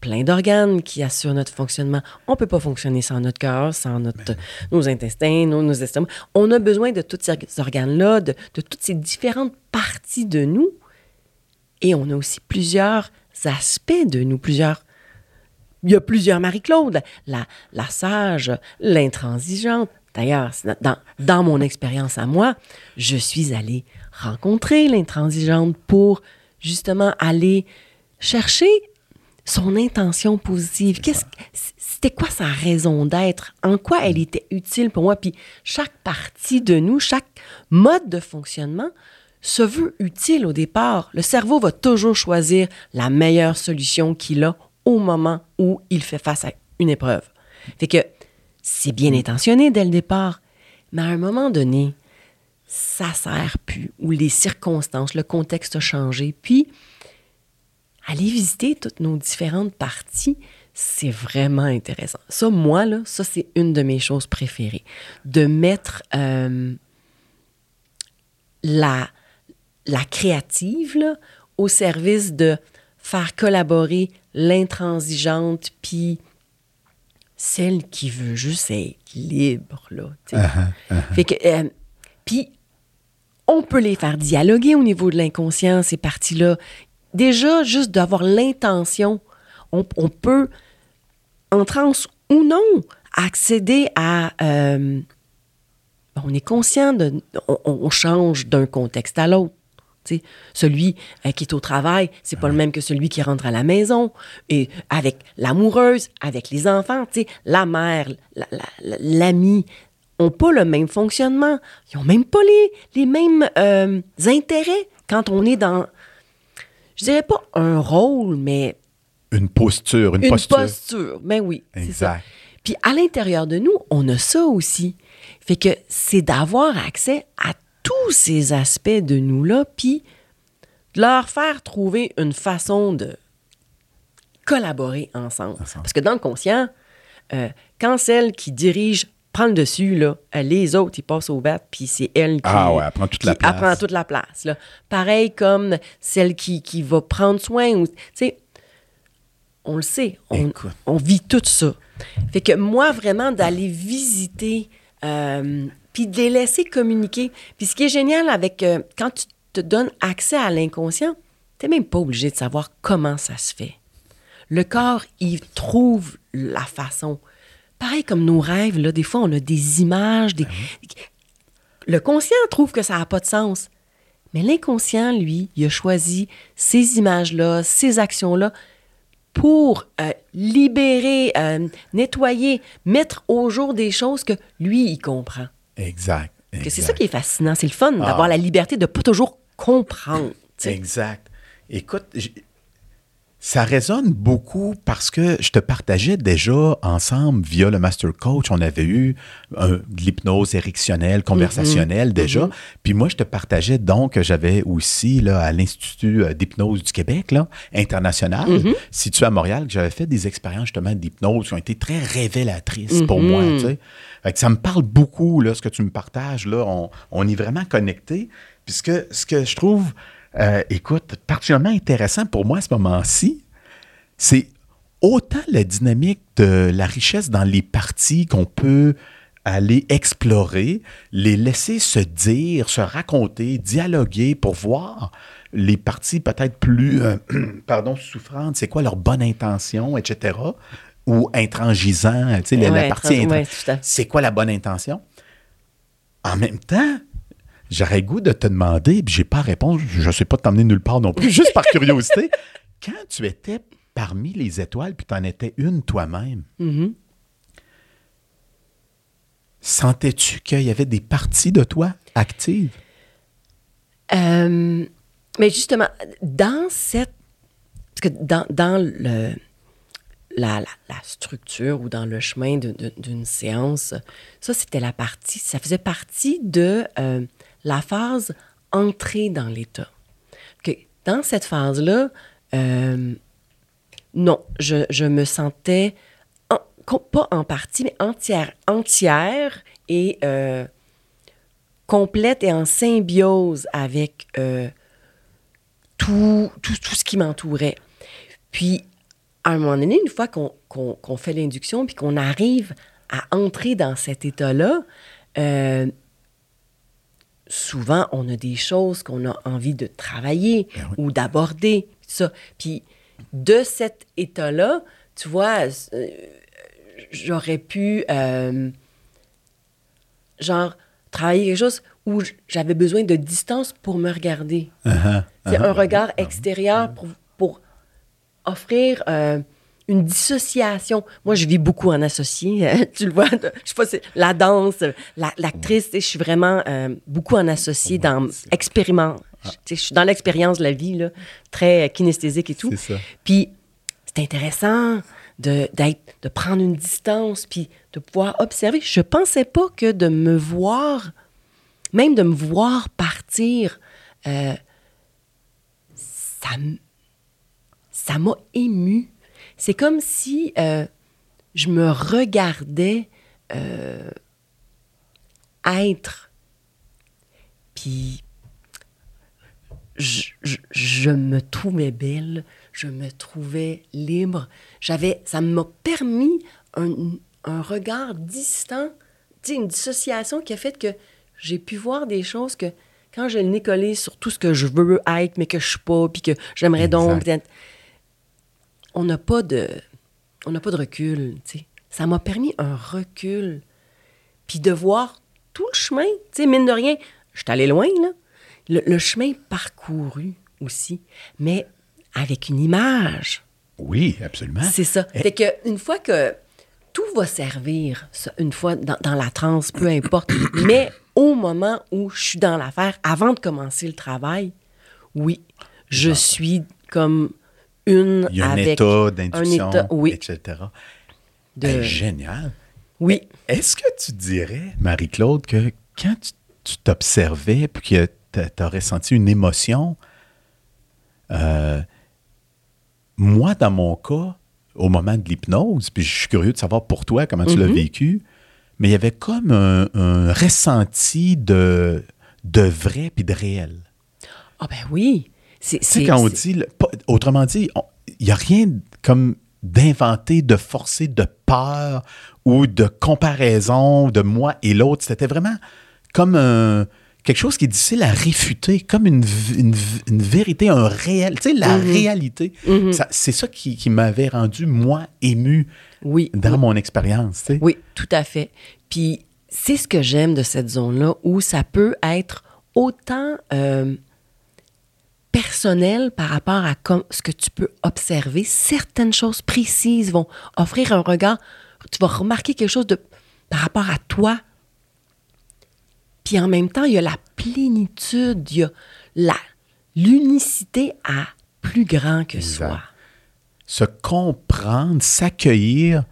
plein d'organes qui assurent notre fonctionnement. On ne peut pas fonctionner sans notre cœur, sans notre, nos intestins, nos, nos estomacs. On a besoin de tous ces organes-là, de, de toutes ces différentes parties de nous. Et on a aussi plusieurs aspects de nous, plusieurs... Il y a plusieurs Marie-Claude, la, la sage, l'intransigeante. D'ailleurs, dans, dans mon expérience à moi, je suis allée rencontrer l'intransigeante pour justement aller chercher son intention positive. Qu'est-ce, c'était quoi sa raison d'être? En quoi elle était utile pour moi? Puis chaque partie de nous, chaque mode de fonctionnement se veut utile au départ. Le cerveau va toujours choisir la meilleure solution qu'il a au moment où il fait face à une épreuve. Fait que c'est bien intentionné dès le départ, mais à un moment donné, ça sert plus, ou les circonstances, le contexte a changé, puis aller visiter toutes nos différentes parties, c'est vraiment intéressant. Ça, moi, là, ça, c'est une de mes choses préférées. De mettre euh, la, la créative au service de faire collaborer l'intransigeante, puis celle qui veut juste être libre, là. tu sais. Fait que, euh, puis, on peut les faire dialoguer au niveau de l'inconscient, ces parties-là. Déjà, juste d'avoir l'intention, on, on peut, en transe ou non, accéder à... euh, on est conscient de... On, on change d'un contexte à l'autre. Celui euh, qui est au travail, c'est pas le même que celui qui rentre à la maison. Et avec l'amoureuse, avec les enfants, tu sais, la mère, la- la- la- l'ami, ont pas le même fonctionnement. Ils ont même pas les, les mêmes euh, intérêts quand on est dans, je dirais pas un rôle, mais Une posture, une, une posture. posture. Ben oui. Exact. Puis à l'intérieur de nous, on a ça aussi. Fait que c'est d'avoir accès à tous ces aspects de nous-là, puis de leur faire trouver une façon de collaborer ensemble. Ensemble. Parce que dans le conscient, euh, quand celle qui dirige prend le dessus, là. Euh, Les autres, ils passent au bat, puis c'est elle qui, Ah ouais, elle prend toute la place. prend toute la place. Là. Pareil comme celle qui, qui va prendre soin. ou- Tu sais, on le sait, on vit tout ça. Fait que moi, vraiment, d'aller visiter, euh, puis de les laisser communiquer. Puis ce qui est génial avec, euh, quand tu te donnes accès à l'inconscient, tu n'es même pas obligé de savoir comment ça se fait. Le corps, il trouve la façon. Pareil comme nos rêves, là, des fois, on a des images. Des... Le conscient trouve que ça n'a pas de sens. Mais l'inconscient, lui, il a choisi ces images-là, ces actions-là pour euh, libérer, euh, nettoyer, mettre au jour des choses que lui, il comprend. Exact. C'est ça qui est fascinant. C'est le fun Ah. d'avoir la liberté de pas toujours comprendre. Exact. Écoute, ça résonne beaucoup parce que je te partageais déjà ensemble via le Master Coach. On avait eu euh, de l'hypnose érectionnelle, conversationnelle déjà. Puis moi, je te partageais donc que j'avais aussi là, à l'Institut euh, d'hypnose du Québec, là, international, situé à Montréal, que j'avais fait des expériences justement d'hypnose qui ont été très révélatrices pour moi. tu sais. Fait que ça me parle beaucoup, là, ce que tu me partages. Là, on, on est vraiment connectés. Puisque ce que je trouve, euh, écoute, particulièrement intéressant pour moi à ce moment-ci, c'est autant la dynamique de la richesse dans les parties qu'on peut aller explorer, les laisser se dire, se raconter, dialoguer pour voir les parties peut-être plus, euh, pardon, souffrantes, c'est quoi leur bonne intention, etc. Ou intransigeant, tu sais, la, partie ouais, c'est quoi la bonne intention? En même temps, j'aurais goût de te demander, puis j'ai pas à répondre, je ne sais pas t'emmener nulle part non plus, juste par curiosité. Quand tu étais parmi les étoiles, puis tu en étais une toi-même, Mhm. sentais-tu qu'il y avait des parties de toi actives? Euh, mais justement, dans cette. Parce que dans, dans le, la, la- la structure ou dans le chemin de- de- d'une séance, ça, c'était la partie. Ça faisait partie de euh, la phase entrée dans l'état. Que dans cette phase-là, euh, non, je, me sentais pas en partie, mais entière, entière et euh, complète et en symbiose avec euh, tout, tout, tout ce qui m'entourait. Puis, à un moment donné, une fois qu'on fait l'induction, puis qu'on arrive à entrer dans cet état-là, souvent, on a des choses qu'on a envie de travailler Ben oui. ou d'aborder, ça. Puis, de cet état-là, tu vois, euh, j'aurais pu, euh, genre, travailler quelque chose où j'avais besoin de distance pour me regarder. Uh-huh, C'est uh-huh. un regard extérieur pour, pour offrir euh, une dissociation. Moi, je vis beaucoup en associé. euh, tu le vois, je sais pas, la danse, la- l'actrice, je suis vraiment euh, beaucoup en associé dans expériment. Ah. Je suis dans l'expérience de la vie, là, très euh, kinesthésique et tout. C'est ça. Puis, c'est intéressant de, de prendre une distance, puis de pouvoir observer. Je pensais pas que de me voir, même de me voir partir, euh, ça m'a ému. C'est comme si euh, je me regardais euh, être. Puis je, je- je me trouvais belle, je me trouvais libre. J'avais, ça m'a permis un, un regard distant, une dissociation qui a fait que j'ai pu voir des choses que quand je le nez collé sur tout ce que je veux être, mais que je suis pas, puis que j'aimerais donc on n'a pas de, on n'a pas de recul, tu sais. Ça m'a permis un recul, puis de voir tout le chemin, tu sais, mine de rien, je suis allée loin, là. Le, le chemin parcouru aussi, mais avec une image. Oui, absolument. C'est ça. Eh. Fait que une fois que tout va servir, une fois dans, dans la transe, peu importe, mais au moment où je suis dans l'affaire, avant de commencer le travail, oui, je suis comme une Il y a un avec état d'induction, oui. etc. de- génial. oui. Est-ce que tu dirais, Marie-Claude, que quand tu- t'observais puis que tu aurais senti une émotion, euh, moi, dans mon cas, au moment de l'hypnose, puis je suis curieux de savoir pour toi comment tu l'as Mhm. vécu, mais il y avait comme un, un ressenti de, de vrai puis de réel. Ah ben oui. C'est, Tu sais, quand on dit, le- pas- autrement dit, il n'y a rien comme d'inventer, de forcer, de peur ou de comparaison de moi et l'autre. C'était vraiment comme un- quelque chose qui est difficile à réfuter, comme une, une vérité, un réel, tu sais, la Mhm. réalité. Mhm. Ça- C'est ça qui, qui m'avait rendu, moi, ému Oui. dans oui. mon expérience. tu sais. Oui, tout à fait. Puis c'est ce que j'aime de cette zone-là où ça peut être autant euh, personnel par rapport à ce que tu peux observer. Certaines choses précises vont offrir un regard. Tu vas remarquer quelque chose de par rapport à toi. Puis en même temps, il y a la plénitude, il y a la l'unicité à plus grand que Exact. soi. se comprendre, s'accueillir,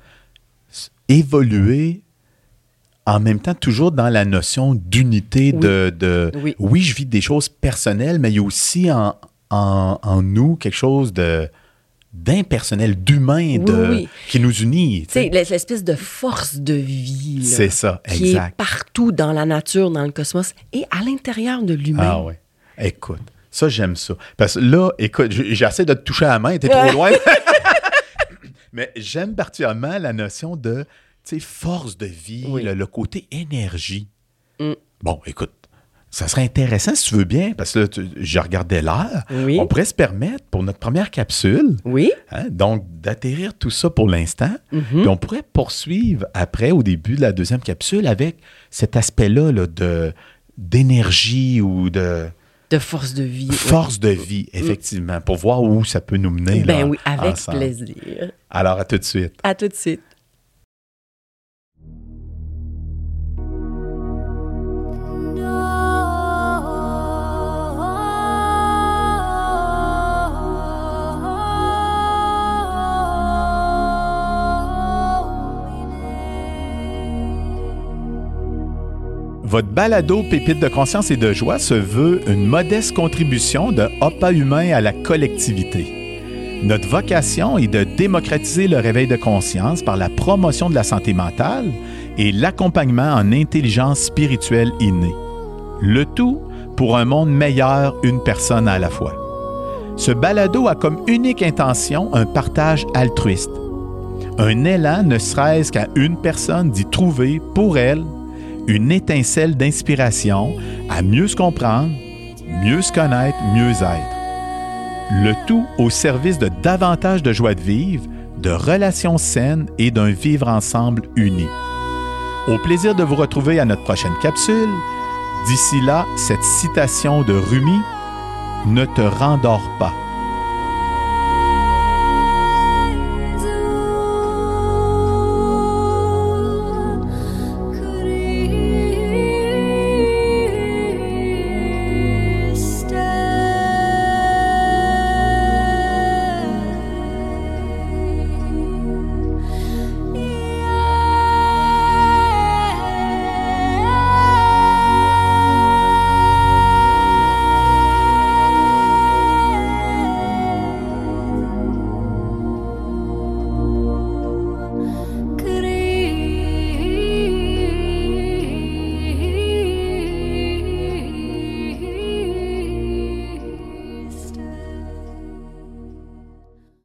évoluer, en même temps toujours dans la notion d'unité, Oui. de, de- Oui. je vis des choses personnelles, mais il y a aussi en, en- en nous quelque chose de d'impersonnel, d'humain, de, oui. qui nous unit. sais. l'espèce de force de vie. C'est ça, Qui exact. est partout dans la nature, dans le cosmos et à l'intérieur de l'humain. Ah ouais. Écoute, ça, j'aime ça. Parce que là, écoute, j'essaie de te toucher à la main, t'es trop loin. Mais j'aime particulièrement la notion de, force de vie, Oui. le, le côté énergie. Mm. Bon, écoute, ça serait intéressant si tu veux bien, parce que là, tu- je regardais l'heure. Oui. On pourrait se permettre, pour notre première capsule, Oui. hein, donc d'atterrir tout ça pour l'instant. Mhm. Puis on pourrait poursuivre après, au début de la deuxième capsule, avec cet aspect-là là, de d'énergie ou de De force de vie. oui. force de vie, effectivement, pour voir où ça peut nous mener. là, Ben oui, avec ensemble. plaisir. Alors, à tout de suite. À tout de suite. Votre balado Pépite de conscience et de joie se veut une modeste contribution de Opa Humain à la collectivité. Notre vocation est de démocratiser le réveil de conscience par la promotion de la santé mentale et l'accompagnement en intelligence spirituelle innée. Le tout pour un monde meilleur, une personne à la fois. Ce balado a comme unique intention un partage altruiste. Un élan ne serait-ce qu'à une personne d'y trouver pour elle une étincelle d'inspiration à mieux se comprendre, mieux se connaître, mieux être. Le tout au service de davantage de joie de vivre, de relations saines et d'un vivre ensemble uni. Au plaisir de vous retrouver à notre prochaine capsule. D'ici là, cette citation de Rumi, Ne te rendors pas.